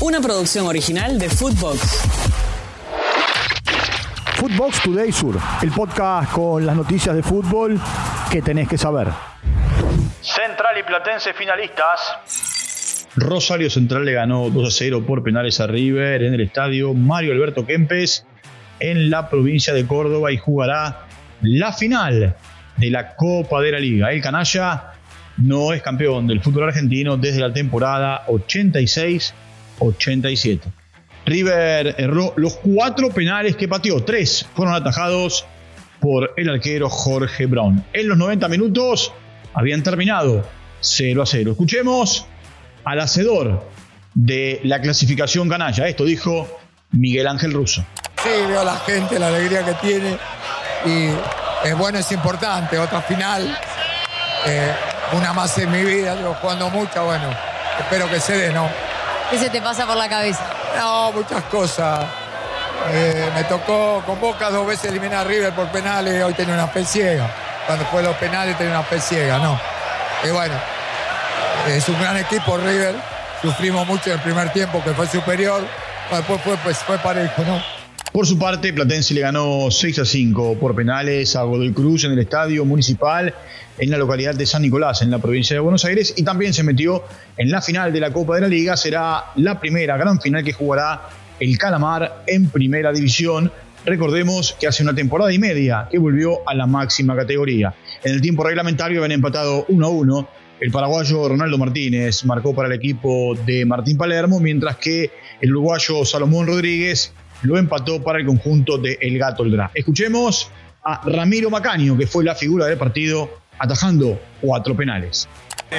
Una producción original de Footbox. Footbox Today Sur, el podcast con las noticias de fútbol que tenés que saber. Central y Platense finalistas. Rosario Central le ganó 2 a 0 por penales a River en el estadio Mario Alberto Kempes en la provincia de Córdoba y jugará la final de la Copa de la Liga. El canalla no es campeón del fútbol argentino desde la temporada 86-87. River erró los cuatro penales que pateó, tres fueron atajados por el arquero Jorge Brown. En los 90 minutos habían terminado 0 a 0. Escuchemos al hacedor de la clasificación canalla. Esto dijo Miguel Ángel Russo. Sí, veo a la gente, la alegría que tiene y es bueno, es importante. Otra final, eh, una más en mi vida, yo jugando mucho, bueno, espero que se dé, ¿no? ¿Qué se te pasa por la cabeza? No, muchas cosas. Eh, me tocó con Boca dos veces eliminar a River por penales, hoy tenía una fe ciega. Cuando fue los penales tenía una fe ciega, ¿no? Y bueno, es un gran equipo River, sufrimos mucho en el primer tiempo que fue superior, después fue, pues, fue parejo, ¿no? Por su parte, Platense le ganó 6 a 5 por penales a Godoy Cruz en el estadio municipal en la localidad de San Nicolás, en la provincia de Buenos Aires, y también se metió en la final de la Copa de la Liga. Será la primera gran final que jugará el Calamar en primera división. Recordemos que hace una temporada y media que volvió a la máxima categoría. En el tiempo reglamentario habían empatado 1 a 1. El paraguayo Ronaldo Martínez marcó para el equipo de Martín Palermo, mientras que el uruguayo Salomón Rodríguez lo empató para el conjunto de El Gato Oldra. Escuchemos a Ramiro Macaño, que fue la figura del partido, atajando cuatro penales.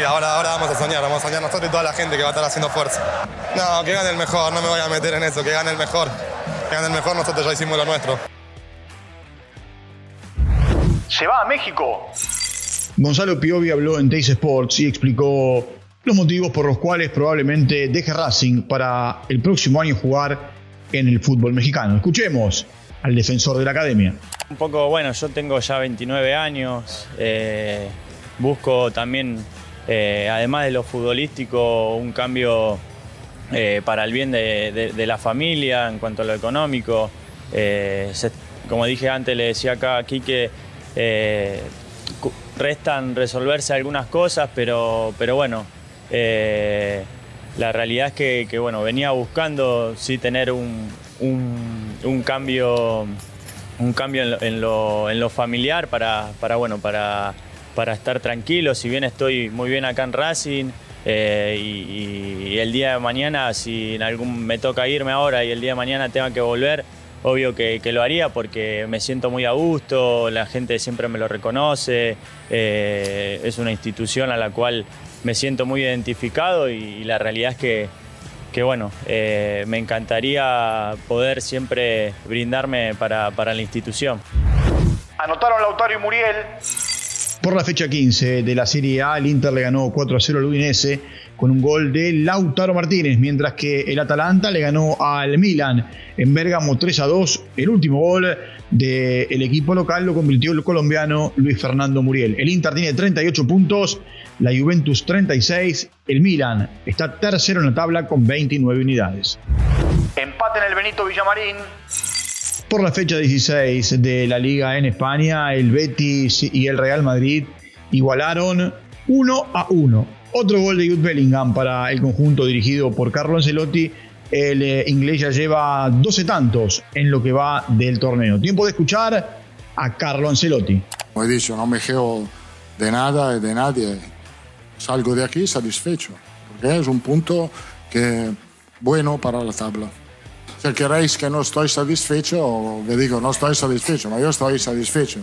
ahora, ahora vamos a soñar, vamos a soñar nosotros y toda la gente que va a estar haciendo fuerza. No, que gane el mejor, no me voy a meter en eso, que gane el mejor. Que gane el mejor, nosotros ya hicimos lo nuestro. Se va a México. Gonzalo Piovi habló en Teis Sports y explicó los motivos por los cuales probablemente deje Racing para el próximo año jugar en el fútbol mexicano. Escuchemos al defensor de la academia. Un poco, bueno, yo tengo ya 29 años, eh, busco también, eh, además de lo futbolístico, un cambio eh, para el bien de, la familia en cuanto a lo económico. como dije antes, le decía acá a Quique, restan resolverse algunas cosas, pero, pero bueno, la realidad es que, bueno, venía buscando sí tener un, cambio, un cambio en lo, familiar para, para, bueno, para, para estar tranquilo. Si bien estoy muy bien acá en Racing eh, y, el día de mañana, si en algún me toca irme ahora y el día de mañana tenga que volver, obvio que, lo haría porque me siento muy a gusto, la gente siempre me lo reconoce, eh, es una institución a la cual me siento muy identificado y, la realidad es que, que bueno, eh, me encantaría poder siempre brindarme para, para la institución. Anotaron Lautaro y Muriel. Por la fecha 15 de la Serie A, el Inter le ganó 4 a 0 al Udinese con un gol de Lautaro Martínez, mientras que el Atalanta le ganó al Milan en Bergamo 3 a 2. El último gol del equipo local lo convirtió el colombiano Luis Fernando Muriel. El Inter tiene 38 puntos, la Juventus 36, el Milan está tercero en la tabla con 29 unidades. Empate en el Benito Villamarín. Por la fecha 16 de la liga en España, el Betis y el Real Madrid igualaron 1 a 1. Otro gol de Jude Bellingham para el conjunto dirigido por Carlo Ancelotti. El eh, inglés ya lleva 12 tantos en lo que va del torneo. Tiempo de escuchar a Carlo Ancelotti. Como he dicho, no me quejo de nada y de nadie. Salgo de aquí satisfecho, porque es un punto que bueno para la tabla. Si queréis que no estoy satisfecho, le digo, no estoy satisfecho, pero yo estoy satisfecho.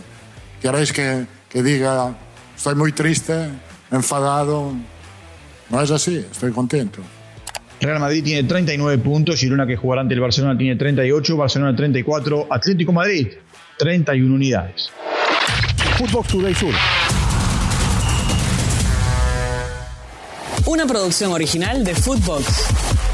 Queréis que, que diga, estoy muy triste, enfadado. No es así, estoy contento. Real Madrid tiene 39 puntos, Girona que jugará ante el Barcelona tiene 38, Barcelona 34, Atlético Madrid 31 unidades. Footbox Today Sur. Una producción original de Footbox.